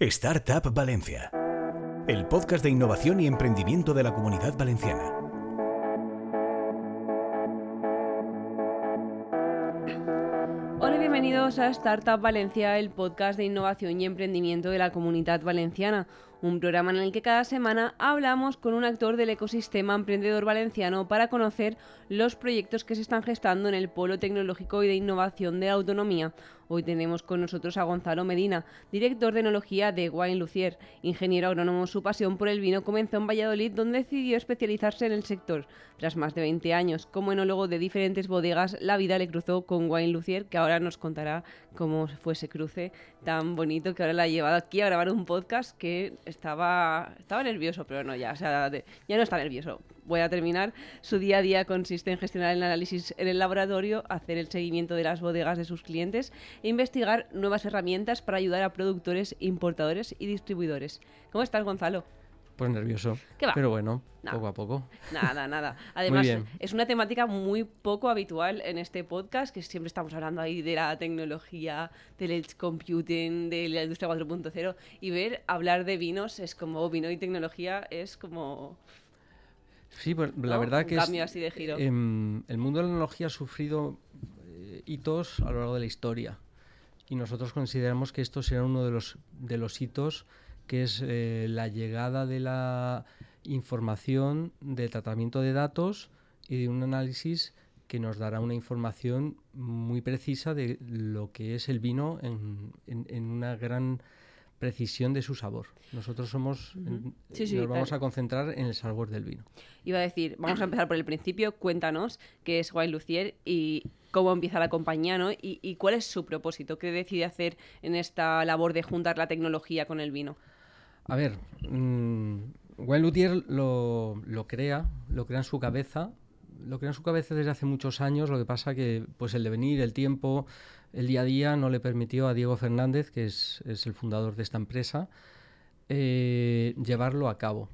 Startup Valencia, el podcast de innovación y emprendimiento de la comunidad valenciana. Hola y bienvenidos a Startup Valencia, el podcast de innovación y emprendimiento de la comunidad valenciana un programa en el que cada semana hablamos con un actor del ecosistema emprendedor valenciano para conocer los proyectos que se están gestando en el polo tecnológico y de innovación de autonomía. Hoy tenemos con nosotros a Gonzalo Medina, director de enología de Wine Lucier, ingeniero agrónomo. Su pasión por el vino comenzó en Valladolid, donde decidió especializarse en el sector. Tras más de 20 años como enólogo de diferentes bodegas, la vida le cruzó con Wine Lucier, que ahora nos contará cómo fue ese cruce tan bonito que ahora la ha llevado aquí a grabar un podcast que estaba, estaba nervioso, pero no, ya, o sea, ya no está nervioso. Voy a terminar. Su día a día consiste en gestionar el análisis en el laboratorio, hacer el seguimiento de las bodegas de sus clientes e investigar nuevas herramientas para ayudar a productores, importadores y distribuidores. ¿Cómo estás, Gonzalo? Pues nervioso. Pero bueno, poco a poco. Nada, nada. Además, es una temática muy poco habitual en este podcast, que siempre estamos hablando ahí de la tecnología, del edge computing, de la industria 4.0, y ver hablar de vinos es como vino y tecnología es como... Sí, pues la verdad que cambio así de giro. Em, el mundo de la tecnología ha sufrido eh, hitos a lo largo de la historia y nosotros consideramos que esto será uno de los, de los hitos que es eh, la llegada de la información de tratamiento de datos y de un análisis que nos dará una información muy precisa de lo que es el vino en, en, una gran precisión de su sabor. Nosotros somos, nos vamos a concentrar en el sabor del vino. Iba a decir, vamos a empezar por el principio, cuéntanos qué es Wine Lucier y cómo empieza la compañía, ¿no? Y, y cuál es su propósito, qué decide hacer en esta labor de juntar la tecnología con el vino. A ver, mmm, Luthier lo, crea, lo crea en su cabeza, lo crea en su cabeza desde hace muchos años, lo que pasa que pues el devenir, el tiempo, el día a día no le permitió a Diego Fernández, que es, el fundador de esta empresa, eh, llevarlo a cabo.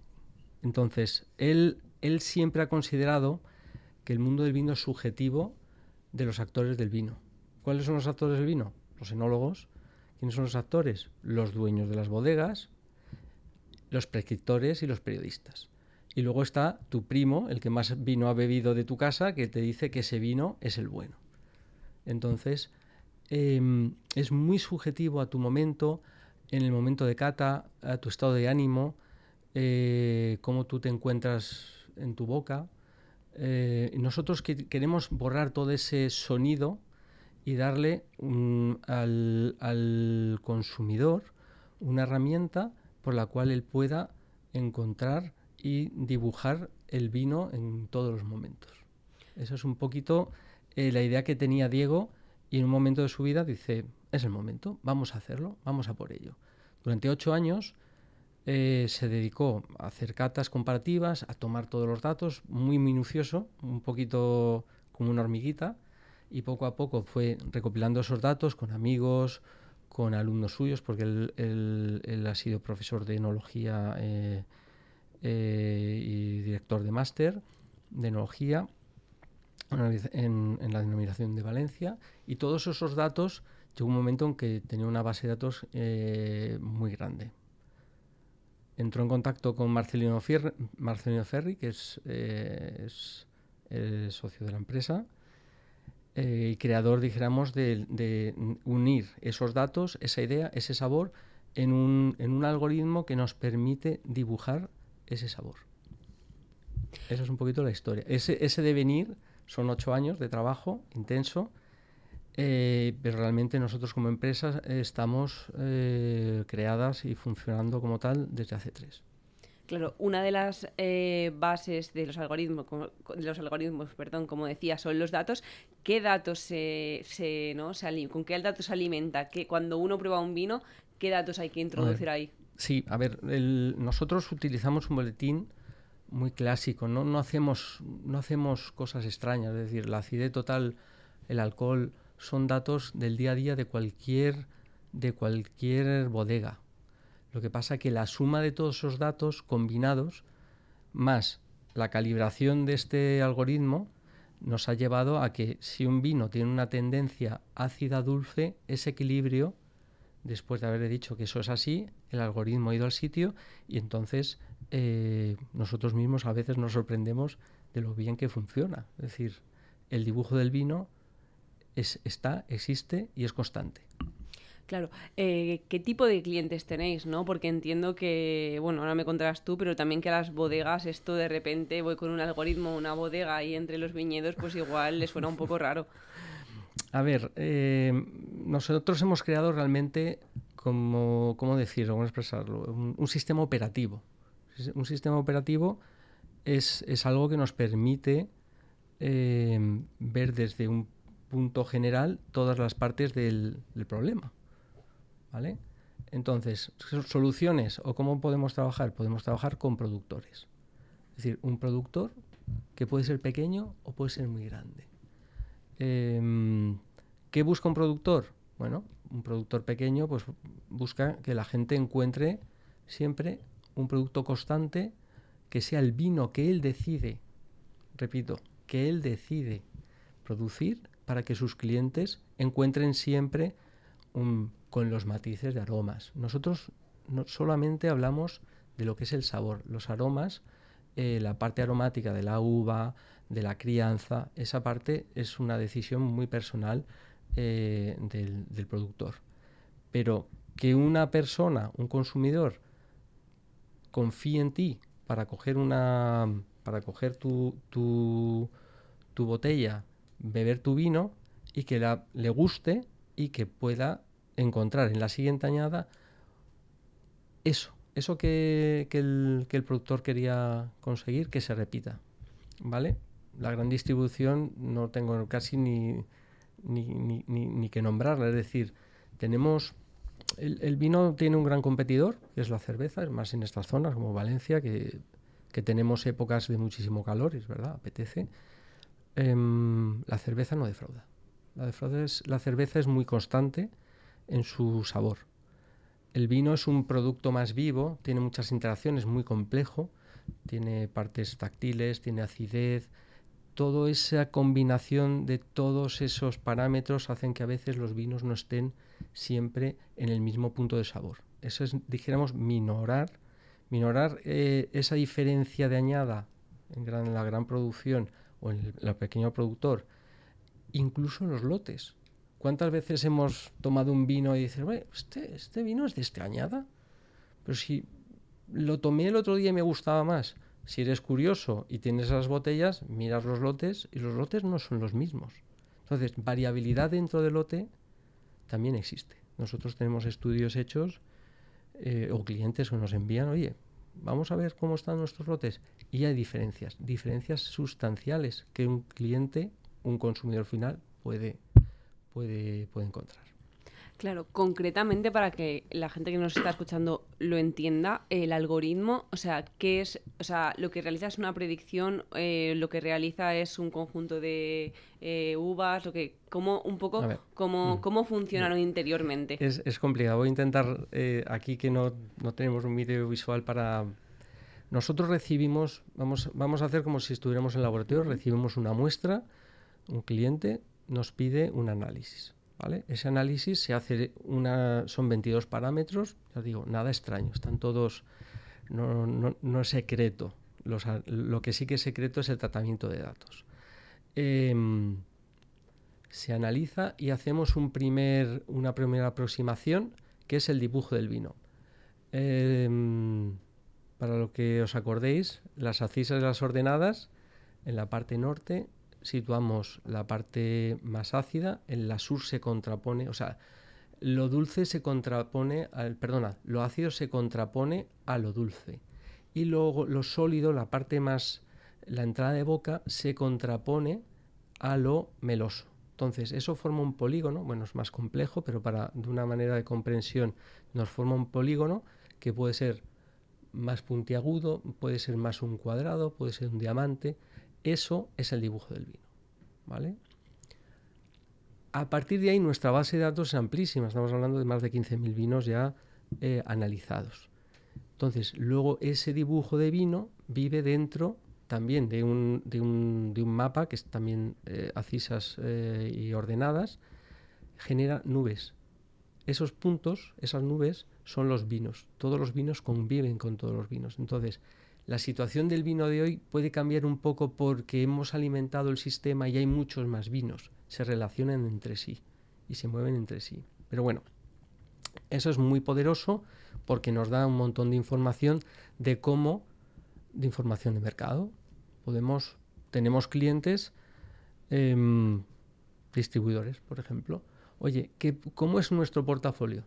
Entonces, él, él siempre ha considerado que el mundo del vino es subjetivo de los actores del vino. ¿Cuáles son los actores del vino? Los enólogos. ¿Quiénes son los actores? Los dueños de las bodegas, los prescriptores y los periodistas. Y luego está tu primo, el que más vino ha bebido de tu casa, que te dice que ese vino es el bueno. Entonces, em, es muy subjetivo a tu momento, en el momento de cata, a tu estado de ánimo, eh, cómo tú te encuentras en tu boca. Eh, nosotros queremos borrar todo ese sonido y darle al, al consumidor una herramienta por la cual él pueda encontrar y dibujar el vino en todos los momentos. Esa es un poquito eh, la idea que tenía Diego y en un momento de su vida dice, es el momento, vamos a hacerlo, vamos a por ello. Durante ocho años eh, se dedicó a hacer catas comparativas, a tomar todos los datos, muy minucioso, un poquito como una hormiguita, y poco a poco fue recopilando esos datos con amigos, con alumnos suyos, porque él, ha sido profesor de enología eh, eh, y director de máster de enología en, la denominación de Valencia. Y todos esos datos llegó un momento en que tenía una base de datos eh, muy grande. Entró en contacto con Marcelino, Marcelino Ferri, que es el socio de la empresa, eh, creador, dijéramos, de, unir esos datos, esa idea, ese sabor, en un, en un algoritmo que nos permite dibujar ese sabor. Esa es un poquito la historia. Ese, devenir son ocho años de trabajo intenso, eh, pero realmente nosotros como empresa estamos eh, creadas y funcionando como tal desde hace tres. Claro, una de las eh, bases de los algoritmos, de los algoritmos, perdón, como decía, son los datos. ¿Qué datos se, se no, se con qué datos se alimenta? Que cuando uno prueba un vino, ¿qué datos hay que introducir ahí? Sí, a ver, nosotros utilizamos un boletín muy clásico, ¿no? No hacemos, no hacemos cosas extrañas, es decir, la acidez total, el alcohol, son datos del día a día de cualquier, de cualquier bodega. Lo que pasa es que la suma de todos esos datos combinados, más la calibración de este algoritmo, nos ha llevado a que si un vino tiene una tendencia ácida-dulce, ese equilibrio después de haberle dicho que eso es así, el algoritmo ha ido al sitio y entonces eh, nosotros mismos a veces nos sorprendemos de lo bien que funciona. Es decir, el dibujo del vino es, está, existe y es constante. Claro, eh, ¿qué tipo de clientes tenéis? ¿no? Porque entiendo que, bueno, ahora me contarás tú, pero también que a las bodegas esto de repente voy con un algoritmo, una bodega ahí entre los viñedos, pues igual les suena un poco raro. A ver, eh, nosotros hemos creado realmente, como, ¿cómo decirlo? ¿Cómo expresarlo? Un, sistema operativo. Un sistema operativo es, algo que nos permite eh, ver desde un punto general todas las partes del problema. ¿Vale? Entonces, soluciones o cómo podemos trabajar, podemos trabajar con productores. Es decir, un productor que puede ser pequeño o puede ser muy grande. Em, ¿Qué busca un productor? Bueno, un productor pequeño pues busca que la gente encuentre siempre un producto constante que sea el vino que él decide, repito, que él decide producir para que sus clientes encuentren siempre un con los matices de aromas. Nosotros no solamente hablamos de lo que es el sabor, los aromas, eh, la parte aromática de la uva, de la crianza, esa parte es una decisión muy personal eh, del, productor. Pero que una persona, un consumidor, confíe en ti para coger una para coger tu, tu, tu botella, beber tu vino y que la, le guste y que pueda encontrar en la siguiente añada eso, eso que, el, productor quería conseguir, que se repita. ¿Vale? La gran distribución no tengo casi ni, ni, que nombrarla, es decir, tenemos... El, vino tiene un gran competidor, que es la cerveza, es más en estas zonas como Valencia, que, tenemos épocas de muchísimo calor, es verdad, apetece. Em, la cerveza no defrauda. La, defrauda es, la cerveza es muy constante, en su sabor. El vino es un producto más vivo, tiene muchas interacciones, muy complejo, tiene partes táctiles, tiene acidez, toda esa combinación de todos esos parámetros hacen que a veces los vinos no estén siempre en el mismo punto de sabor. Eso es, dijéramos, minorar, minorar eh, esa diferencia de añada en, la gran producción o en el pequeño productor, incluso en los lotes. ¿Cuántas veces hemos tomado un vino y dices, este, este vino es de este añada? Pero si lo tomé el otro día y me gustaba más. Si eres curioso y tienes las botellas, miras los lotes y los lotes no son los mismos. Entonces, variabilidad dentro del lote también existe. Nosotros tenemos estudios hechos eh, o clientes que nos envían, oye, vamos a ver cómo están nuestros lotes. Y hay diferencias, diferencias sustanciales que un cliente, un consumidor final, puede puede, puede encontrar. Claro, concretamente para que la gente que nos está escuchando lo entienda, el algoritmo, o sea, ¿qué es? O sea, lo que realiza es una predicción, eh, lo que realiza es un conjunto de eh, uvas, lo que, cómo, un poco, cómo, mm. cómo funcionaron interiormente. Es, es, complicado. Voy a intentar eh, aquí que no, no tenemos un vídeo visual para. Nosotros recibimos, vamos, vamos a hacer como si estuviéramos en el laboratorio, recibimos una muestra, un cliente, nos pide un análisis. Ese análisis se hace una, son 22 parámetros, ya digo, nada extraño, están todos, no, no, es secreto. lo que sí que es secreto es el tratamiento de datos. Em, se analiza y hacemos un primer, una primera aproximación que es el dibujo del vino. Em, para lo que os acordéis, las acisas de las ordenadas en la parte norte situamos la parte más ácida, en la sur se contrapone, o sea, lo dulce se contrapone al, perdona, lo ácido se contrapone a lo dulce. Y luego lo sólido, la parte más, la entrada de boca, se contrapone a lo meloso. Entonces, eso forma un polígono, bueno, es más complejo, pero para de una manera de comprensión nos forma un polígono que puede ser más puntiagudo, puede ser más un cuadrado, puede ser un diamante, eso es el dibujo del vino. ¿vale? A partir de ahí nuestra base de datos es amplísima, estamos hablando de más de 15.000 vinos ya eh, analizados. Entonces, luego ese dibujo de vino vive dentro también de un, de un, de un mapa que es también eh, acisas eh, y ordenadas, genera nubes. esos puntos, esas nubes, son los vinos. Todos los vinos conviven con todos los vinos. Entonces, la situación del vino de hoy puede cambiar un poco porque hemos alimentado el sistema y hay muchos más vinos. Se relacionan entre sí y se mueven entre sí. Pero bueno, eso es muy poderoso porque nos da un montón de información de cómo, de información de mercado. Podemos, tenemos clientes, em, distribuidores, por ejemplo. Oye, ¿qué, ¿cómo es nuestro portafolio?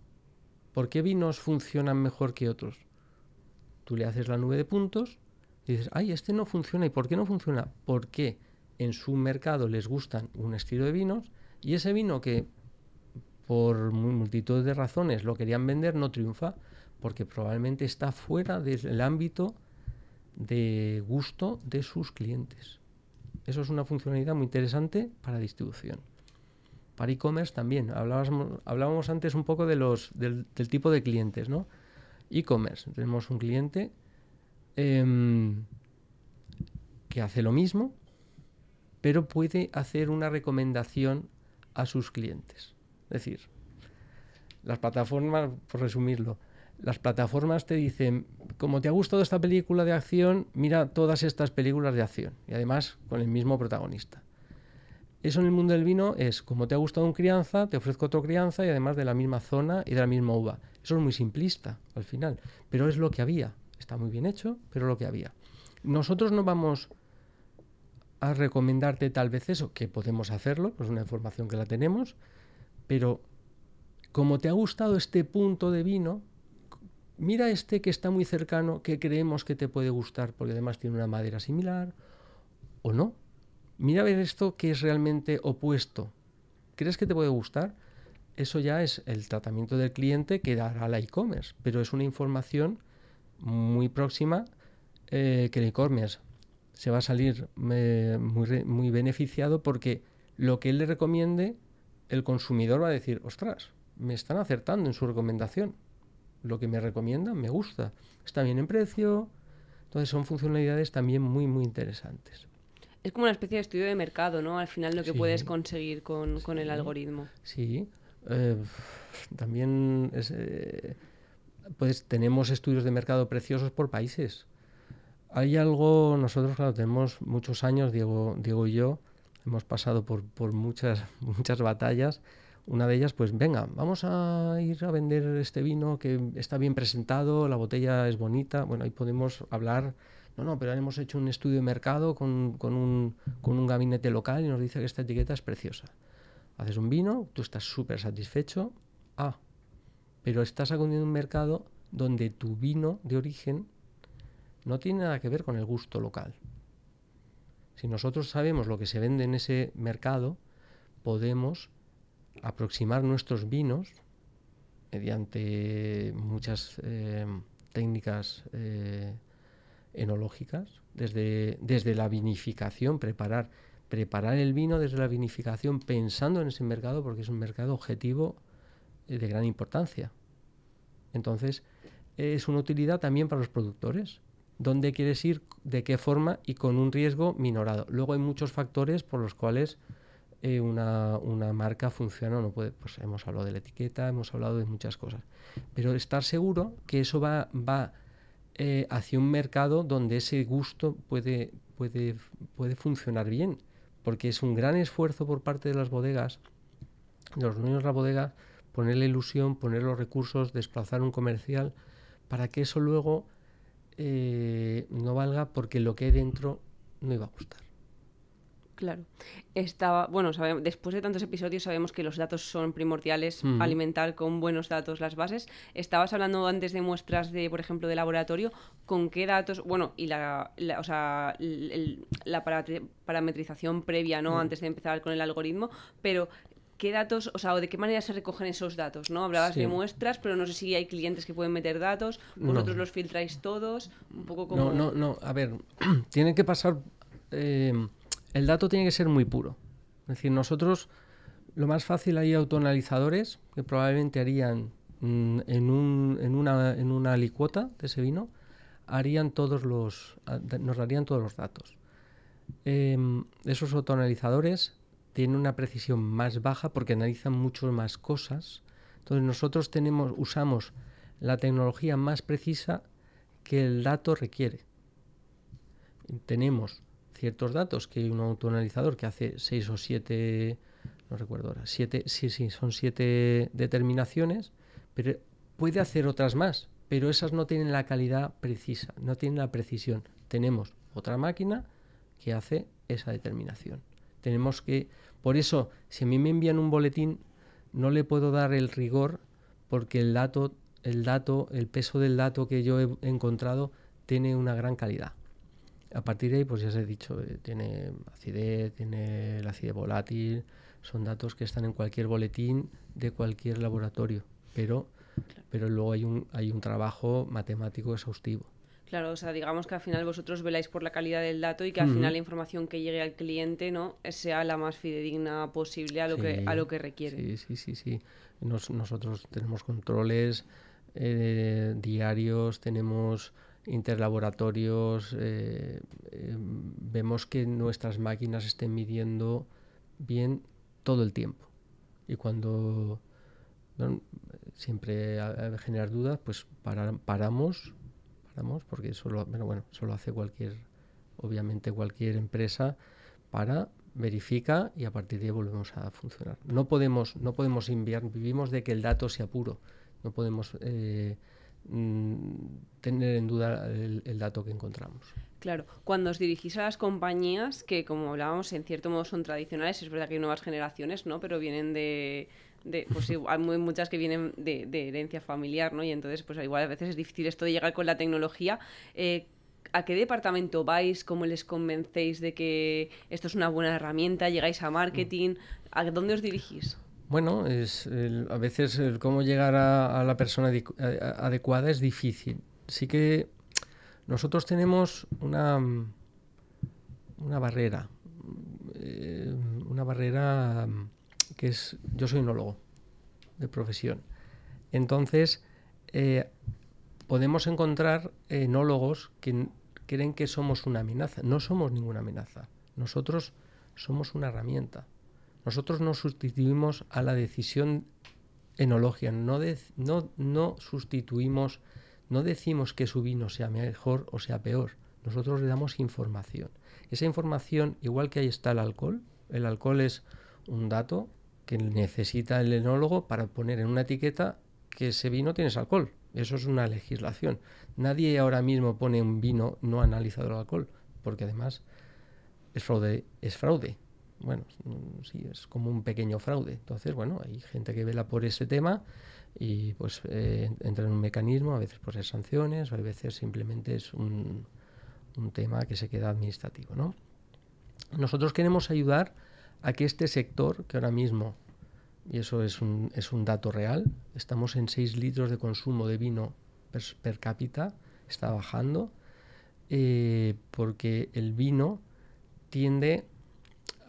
¿Por qué vinos funcionan mejor que otros? Tú le haces la nube de puntos y dices, ay, este no funciona. ¿Y por qué no funciona? Porque en su mercado les gustan un estilo de vinos y ese vino que por multitud de razones lo querían vender no triunfa porque probablemente está fuera del ámbito de gusto de sus clientes. Eso es una funcionalidad muy interesante para distribución. Para e-commerce también. Hablábamos, antes un poco de los, del, tipo de clientes, ¿no? E-commerce. Tenemos un cliente em, que hace lo mismo, pero puede hacer una recomendación a sus clientes. Es decir, las plataformas, por resumirlo, las plataformas te dicen, como te ha gustado esta película de acción, mira todas estas películas de acción. Y además con el mismo protagonista. Eso en el mundo del vino es, como te ha gustado un crianza, te ofrezco otro crianza y además de la misma zona y de la misma uva. Eso es muy simplista al final, pero es lo que había. Está muy bien hecho, pero lo que había. Nosotros no vamos a recomendarte tal vez eso, que podemos hacerlo, es una información que la tenemos, pero como te ha gustado este punto de vino, mira este que está muy cercano, que creemos que te puede gustar, porque además tiene una madera similar, o no mira a ver esto que es realmente opuesto. ¿Crees que te puede gustar? Eso ya es el tratamiento del cliente que dará la e-commerce, pero es una información muy próxima eh, que el e-commerce se va a salir eh, muy, beneficiado porque lo que él le recomiende, el consumidor va a decir, ostras, me están acertando en su recomendación. Lo que me recomiendan me gusta. Está bien en precio. Entonces son funcionalidades también muy, muy interesantes es como una especie de estudio de mercado, ¿no? Al final lo que puedes conseguir con, el algoritmo. Sí. Eh, también eh, pues tenemos estudios de mercado preciosos por países. Hay algo, nosotros claro, tenemos muchos años, Diego, Diego y yo, hemos pasado por, por muchas, muchas batallas. Una de ellas, pues venga, vamos a ir a vender este vino que está bien presentado, la botella es bonita. Bueno, ahí podemos hablar no, no, pero hemos hecho un estudio de mercado con, un, gabinete local y nos dice que esta etiqueta es preciosa. Haces un vino, tú estás súper satisfecho, ah, pero estás acudiendo un mercado donde tu vino de origen no tiene nada que ver con el gusto local. Si nosotros sabemos lo que se vende en ese mercado, podemos aproximar nuestros vinos mediante muchas eh, técnicas eh, enológicas, desde, desde la vinificación, preparar, preparar el vino desde la vinificación pensando en ese mercado porque es un mercado objetivo eh, de gran importancia. Entonces, es una utilidad también para los productores. ¿Dónde quieres ir? ¿De qué forma? Y con un riesgo minorado. Luego hay muchos factores por los cuales eh, una, una, marca funciona o no puede. Pues hemos hablado de la etiqueta, hemos hablado de muchas cosas. Pero estar seguro que eso va, va eh, hacia un mercado donde ese gusto puede, puede, puede funcionar bien, porque es un gran esfuerzo por parte de las bodegas, de los dueños de la bodega, poner la ilusión, poner los recursos, desplazar un comercial, para que eso luego eh, no valga porque lo que hay dentro no iba a gustar. Claro. Estaba, bueno, después de tantos episodios sabemos que los datos son primordiales, alimentar con buenos datos las bases. Estabas hablando antes de muestras de, por ejemplo, de laboratorio, ¿con qué datos? Bueno, y la, o sea, la parametrización previa, ¿no? Antes de empezar con el algoritmo, pero ¿qué datos, o sea, o de qué manera se recogen esos datos, ¿no? Hablabas de muestras, pero no sé si hay clientes que pueden meter datos, vosotros los filtráis todos, un poco como... No, no, no, a ver, tiene que pasar... Eh, el dato tiene que ser muy puro. Es decir, nosotros lo más fácil hay autoanalizadores que probablemente harían mm, en, un, una, una licuota de ese vino, harían todos los, nos darían todos los datos. Em, esos autoanalizadores tienen una precisión más baja porque analizan mucho más cosas Entonces nosotros tenemos, usamos la tecnología más precisa que el dato requiere. Tenemos ciertos datos que un autoanalizador que hace seis o siete, no recuerdo ahora, siete, sí, sí, son siete determinaciones, pero puede hacer otras más, pero esas no tienen la calidad precisa, no tienen la precisión. Tenemos otra máquina que hace esa determinación. Tenemos que, por eso, si a mí me envían un boletín, no le puedo dar el rigor porque el dato, el dato, el peso del dato que yo he encontrado tiene una gran calidad. A partir de ahí, pues ya os he dicho, eh, tiene acidez, tiene la acidez volátil, son datos que están en cualquier boletín de cualquier laboratorio, pero, pero luego hay un, hay un trabajo matemático exhaustivo. Claro, o sea, digamos que al final vosotros veláis por la calidad del dato y que al final la información que llegue al cliente no sea la más fidedigna posible a lo que a lo que requiere. Sí, sí, sí, sí. nosotros tenemos controles eh, diarios, tenemos interlaboratorios, eh, eh, vemos que nuestras máquinas estén midiendo bien todo el tiempo. Y cuando siempre generar dudas, pues paramos porque eso lo, bueno, hace cualquier, obviamente cualquier empresa para verifica y a partir de ahí volvemos a funcionar. No podemos, no podemos enviar, vivimos de que el dato sea puro, no podemos eh, tener en duda el, el, dato que encontramos. Claro, cuando os dirigís a las compañías, que como hablábamos, en cierto modo son tradicionales, es verdad que hay nuevas generaciones, ¿no? Pero vienen de, de, pues hay muchas que vienen de, herencia familiar, ¿no? Y entonces, pues igual a veces es difícil esto de llegar con la tecnología. Eh, ¿A qué departamento vais? ¿Cómo les convencéis de que esto es una buena herramienta? ¿Llegáis a marketing? ¿A dónde os dirigís? Bueno, es a veces cómo llegar a, la persona adecuada es difícil. Sí que nosotros tenemos una, una barrera, eh, una barrera que es, yo soy enólogo de profesión. Entonces, eh, podemos encontrar enólogos que creen que somos una amenaza. No somos ninguna amenaza. Nosotros somos una herramienta. Nosotros no sustituimos a la decisión enológica, no, no, no sustituimos, no decimos que su vino sea mejor o sea peor. Nosotros le damos información. Esa información, igual que ahí está el alcohol, el alcohol es un dato, que necesita el enólogo para poner en una etiqueta que ese vino tiene alcohol. Eso es una legislación. Nadie ahora mismo pone un vino no analizado el alcohol, porque además fraude. Es fraude. Bueno, sí, es como un pequeño fraude. Entonces, bueno, hay gente que vela por ese tema y pues eh, entra en un mecanismo, a veces por ser sanciones, o a veces simplemente es un, un tema que se queda administrativo, ¿no? Nosotros queremos ayudar a que este sector, que ahora mismo, y eso es un, es un dato real, estamos en 6 litros de consumo de vino per, cápita, está bajando, eh, porque el vino tiende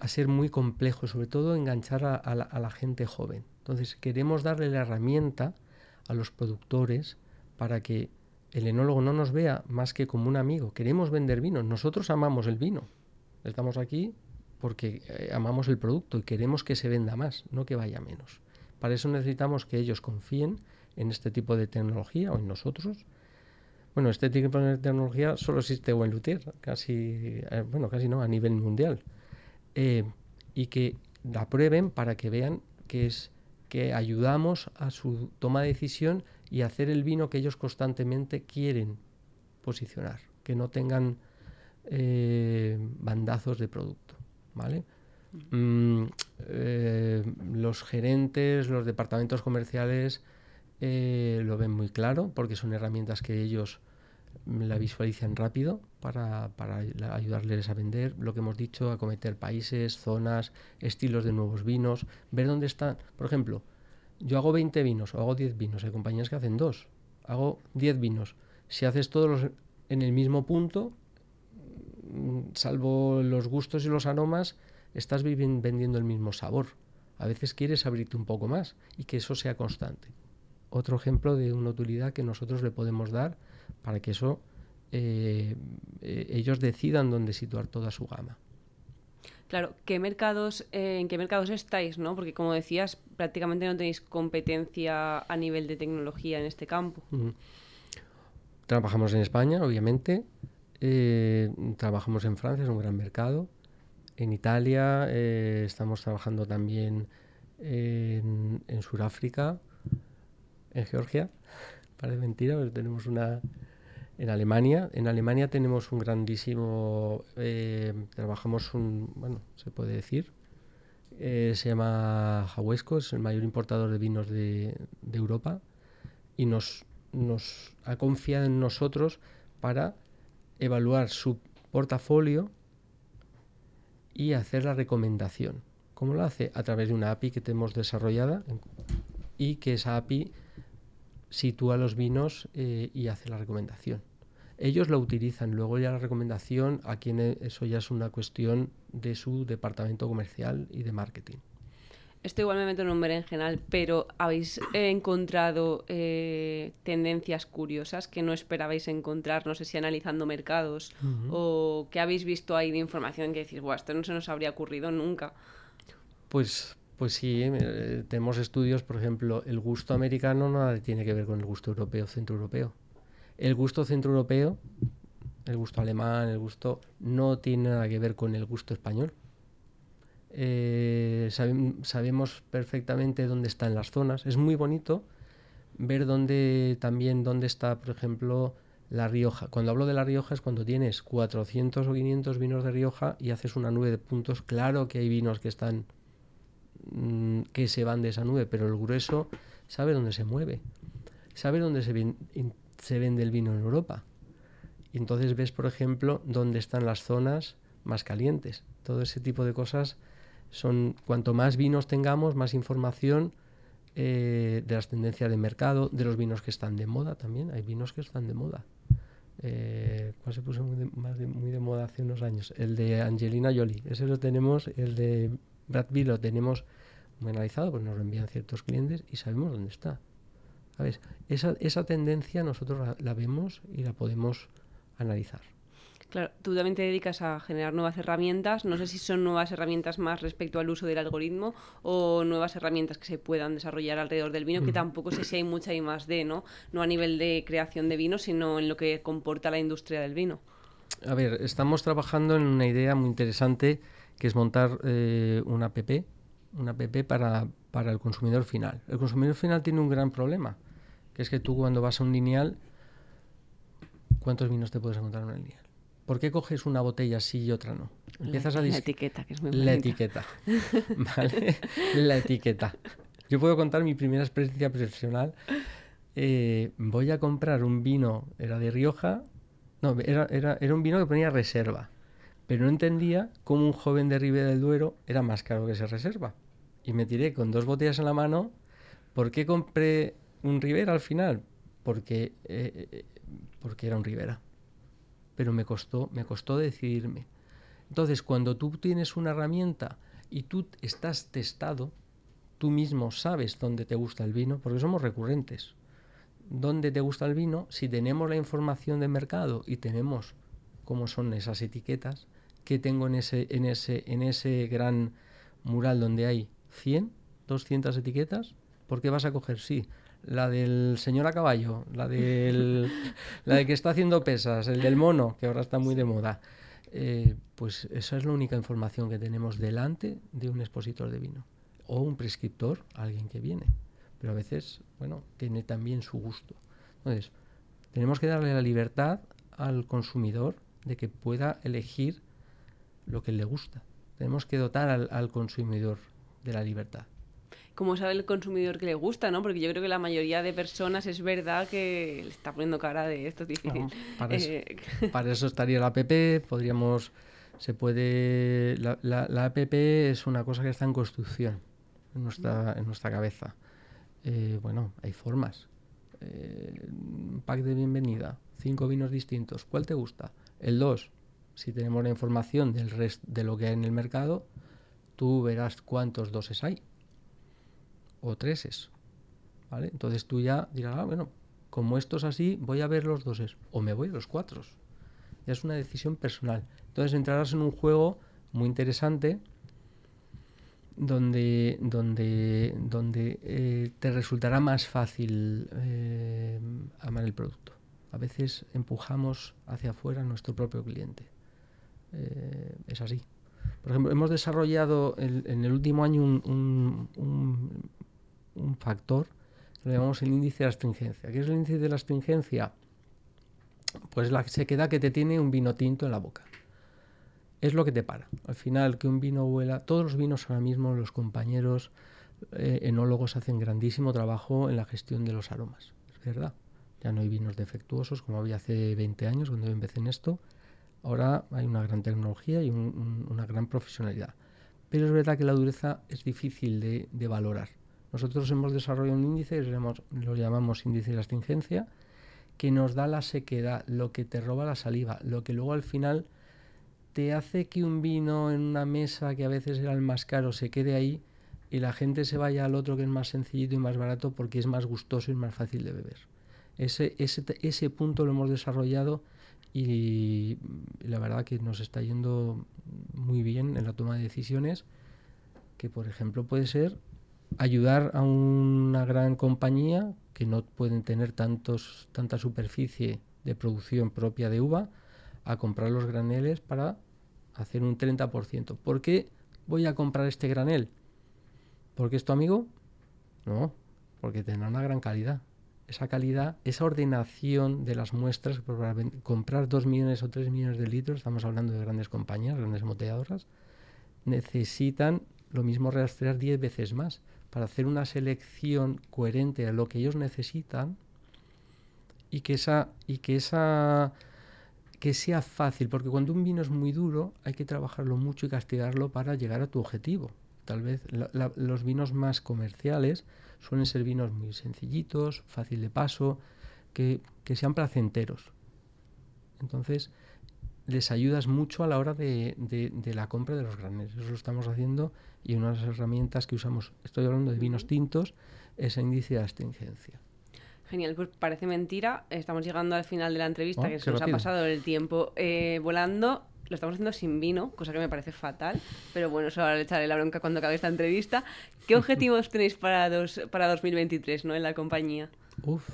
a ser muy complejo, sobre todo enganchar a, la, gente joven. Entonces queremos darle la herramienta a los productores para que el enólogo no nos vea más que como un amigo. Queremos vender vino, nosotros amamos el vino. Estamos aquí porque eh, amamos el producto y queremos que se venda más, no que vaya menos. Para eso necesitamos que ellos confíen en este tipo de tecnología o en nosotros. Bueno, este tipo de tecnología solo existe en Luthier, casi, eh, bueno, casi no, a nivel mundial. Eh, y que la prueben para que vean que es que ayudamos a su toma de decisión y hacer el vino que ellos constantemente quieren posicionar, que no tengan bandazos de producto. ¿vale? Mm, eh, los gerentes, los departamentos comerciales eh, lo ven muy claro porque son herramientas que ellos la visualizan rápido para, ayudarles a vender, lo que hemos dicho, a cometer países, zonas, estilos de nuevos vinos, ver dónde están. Por ejemplo, yo hago 20 vinos o hago 10 vinos, hay compañías que hacen dos, hago 10 vinos. Si haces todos en el mismo punto, Mm, salvo los gustos y los aromas, estás vendiendo el mismo sabor. A veces quieres abrirte un poco más y que eso sea constante. Otro ejemplo de una utilidad que nosotros le podemos dar para que eso eh, eh, ellos decidan dónde situar toda su gama. Claro, ¿qué mercados, eh, ¿en qué mercados estáis? ¿no? Porque como decías, prácticamente no tenéis competencia a nivel de tecnología en este campo. Trabajamos en España, obviamente. Eh, trabajamos en Francia, es un gran mercado. En Italia eh, estamos trabajando también en, en Sudáfrica, en Georgia. Parece mentira, pero tenemos una en Alemania. En Alemania tenemos un grandísimo, eh, trabajamos un, bueno, se puede decir, eh, se llama Jahuesco, es el mayor importador de vinos de, de Europa y nos, nos ha confiado en nosotros para evaluar su portafolio y hacer la recomendación. ¿Cómo lo hace? A través de una API que tenemos desarrollada y que esa API sitúa los vinos eh, y hace la recomendación. Ellos lo utilizan, luego ya la recomendación, a quien e, eso ya es una cuestión de su departamento comercial y de marketing. Esto igual me meto en un berenjenal, pero ¿habéis encontrado eh, tendencias curiosas que no esperabais encontrar? No sé si analizando mercados o que habéis visto ahí de información que decís, Buah, esto no se nos habría ocurrido nunca. Pues pues sí, eh, tenemos estudios, por ejemplo, el gusto americano nada tiene que ver con el gusto europeo, centroeuropeo. El gusto centroeuropeo, el gusto alemán, el gusto, no tiene nada que ver con el gusto español. Eh, sabemos perfectamente dónde están las zonas. Es muy bonito ver dónde también dónde está, por ejemplo, la Rioja. Cuando hablo de la Rioja es cuando tienes 400 o 500 vinos de Rioja y haces una nube de puntos. Claro que hay vinos que están Mm, que se van de esa nube, pero el grueso sabe dónde se mueve, sabe dónde se, vende el vino en Europa. Y entonces ves, por ejemplo, dónde están las zonas más calientes. Todo ese tipo de cosas son, cuanto más vinos tengamos, más información eh, de las tendencias de mercado, de los vinos que están de moda también. Hay vinos que están de moda. Eh, ¿Cuál se puso muy de, más muy de moda hace unos años? El de Angelina Jolie. Ese lo tenemos, el de Brad Pitt lo tenemos muy analizado, pues nos lo envían ciertos clientes y sabemos dónde está. ¿Sabes? Esa, esa tendencia nosotros la, vemos y la podemos analizar. Claro, tú también te dedicas a generar nuevas herramientas. No sé si son nuevas herramientas más respecto al uso del algoritmo o nuevas herramientas que se puedan desarrollar alrededor del vino, que tampoco sé si hay mucha y más de, ¿no? No a nivel de creación de vino, sino en lo que comporta la industria del vino. A ver, estamos trabajando en una idea muy interesante que es montar eh, una app, una app para, para el consumidor final. El consumidor final tiene un gran problema, que es que tú cuando vas a un lineal, ¿cuántos vinos te puedes encontrar en un lineal? ¿Por qué coges una botella sí y otra no? Empiezas la, a la etiqueta, que es muy La etiqueta. ¿Vale? la etiqueta. Yo puedo contar mi primera experiencia profesional. Eh, voy a comprar un vino, era de Rioja. No, era, era, era un vino que ponía reserva pero no entendía cómo un joven de Ribera del Duero era más caro que esa reserva. Y me tiré con dos botellas en la mano. ¿Por qué compré un Ribera al final? Porque, eh, eh, porque era un Ribera. Pero me costó, me costó decidirme. Entonces, cuando tú tienes una herramienta y tú estás testado, tú mismo sabes dónde te gusta el vino, porque somos recurrentes. ¿Dónde te gusta el vino? Si tenemos la información de mercado y tenemos cómo son esas etiquetas, que tengo en ese, en ese, en ese gran mural donde hay 100, 200 etiquetas, ¿por qué vas a coger? Sí, la del señor a caballo, la del la de que está haciendo pesas, el del mono, que ahora está muy de moda. Eh, pues esa es la única información que tenemos delante de un expositor de vino. O un prescriptor, alguien que viene. Pero a veces, bueno, tiene también su gusto. Entonces, tenemos que darle la libertad al consumidor de que pueda elegir lo que le gusta. Tenemos que dotar al, consumidor de la libertad. Como sabe el consumidor que le gusta, ¿no? Porque yo creo que la mayoría de personas es verdad que le está poniendo cara de esto es difícil. Eh, para, eso, estaría la app, podríamos, se puede, la, la, app es una cosa que está en construcción en nuestra, en nuestra cabeza. Eh, bueno, hay formas. Eh, un pack de bienvenida, cinco vinos distintos, ¿cuál te gusta? El 2, si tenemos la información del resto de lo que hay en el mercado, tú verás cuántos doses hay. O treses. ¿Vale? Entonces tú ya dirás, ah, bueno, como esto es así, voy a ver los doses. O me voy a los cuatro. Ya es una decisión personal. Entonces entrarás en un juego muy interesante donde, donde, donde eh, te resultará más fácil eh, amar el producto. A veces empujamos hacia afuera a nuestro propio cliente. Eh, es así. Por ejemplo, hemos desarrollado en el último año un, factor que lo llamamos el índice de astringencia. ¿Qué es el índice de la astringencia? Pues la sequedad que te tiene un vino tinto en la boca es lo que te para. Al final, que un vino huela, todos los vinos ahora mismo, los compañeros eh, enólogos hacen grandísimo trabajo en la gestión de los aromas, es verdad. Ya no hay vinos defectuosos como había hace 20 años cuando yo empecé en esto. Ahora hay una gran tecnología y una gran profesionalidad. Pero es verdad que la dureza es difícil de, valorar. Nosotros hemos desarrollado un índice, lo llamamos índice de astringencia, que nos da la sequedad, lo que te roba la saliva, lo que luego al final te hace que un vino en una mesa que a veces era el más caro se quede ahí y la gente se vaya al otro que es más sencillito y más barato porque es más gustoso y más fácil de beber. Ese, ese, ese punto lo hemos desarrollado y la verdad que nos está yendo muy bien en la toma de decisiones, que por ejemplo puede ser ayudar a una gran compañía que no pueden tener tantos, tanta superficie de producción propia de uva, a comprar los graneles para hacer un 30%. ¿Por qué voy a comprar este granel? ¿Porque es tu amigo? No, porque tendrá una gran calidad. Esa calidad, esa ordenación de las muestras, para comprar 2 millones o 3 millones de litros, estamos hablando de grandes compañías, grandes moteadoras, necesitan lo mismo rastrear 10 veces más para hacer una selección coherente a lo que ellos necesitan y que esa, y que esa que sea fácil, porque cuando un vino es muy duro hay que trabajarlo mucho y castigarlo para llegar a tu objetivo. Tal vez los vinos más comerciales suelen ser vinos muy sencillitos, fácil de paso, que, sean placenteros. Entonces, les ayudas mucho a la hora de, de, la compra de los graneles. Eso lo estamos haciendo y una de las herramientas que usamos, estoy hablando de vinos tintos, es el índice de astringencia. Genial, pues parece mentira. Estamos llegando al final de la entrevista, oh, que se nos ha pasado el tiempo eh, volando. Lo estamos haciendo sin vino, cosa que me parece fatal. Pero bueno, eso ahora le echaré la bronca cuando acabe esta entrevista. ¿Qué objetivos tenéis para, dos, para 2023 ¿no? en la compañía? Uf.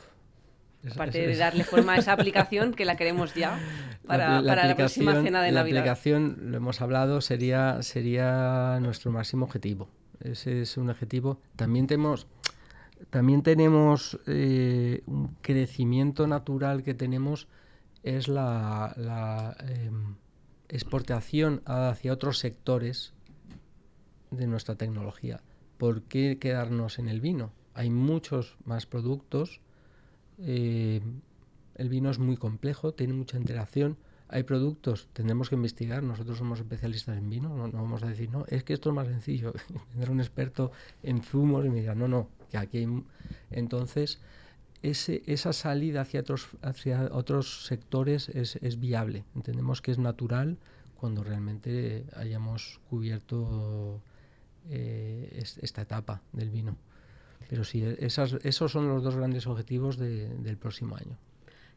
Aparte de darle forma a esa aplicación que la queremos ya para la, próxima cena de Navidad. La aplicación, lo hemos hablado, sería, sería nuestro máximo objetivo. Ese es un objetivo. También tenemos también tenemos eh, un crecimiento natural que tenemos es la, em, exportación hacia otros sectores de nuestra tecnología. ¿Por qué quedarnos en el vino? Hay muchos más productos. Eh, el vino es muy complejo, tiene mucha interacción. Hay productos, tendremos que investigar. Nosotros somos especialistas en vino, no, vamos a decir, no, es que esto es más sencillo. Tener un experto en zumos y me diga, no, no, que aquí entonces ese, esa salida hacia otros, hacia otros sectores es, es, viable. Entendemos que es natural cuando realmente hayamos cubierto eh, esta etapa del vino. Pero sí, esas, esos son los dos grandes objetivos del próximo año.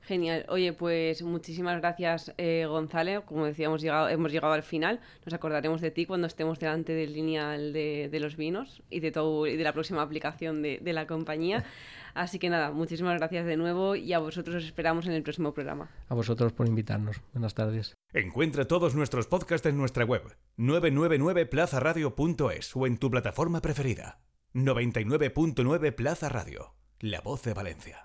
Genial. Oye, pues muchísimas gracias, eh, Gonzalo. Como decíamos, llegado, hemos llegado al final. Nos acordaremos de ti cuando estemos delante del lineal de, los vinos y de, todo, y de la próxima aplicación de, de, la compañía. Así que nada, muchísimas gracias de nuevo y a vosotros os esperamos en el próximo programa. A vosotros por invitarnos. Buenas tardes. Encuentra todos nuestros podcasts en nuestra web 999plazaradio.es o en tu plataforma preferida. 99.9 Plaza Radio, la voz de Valencia.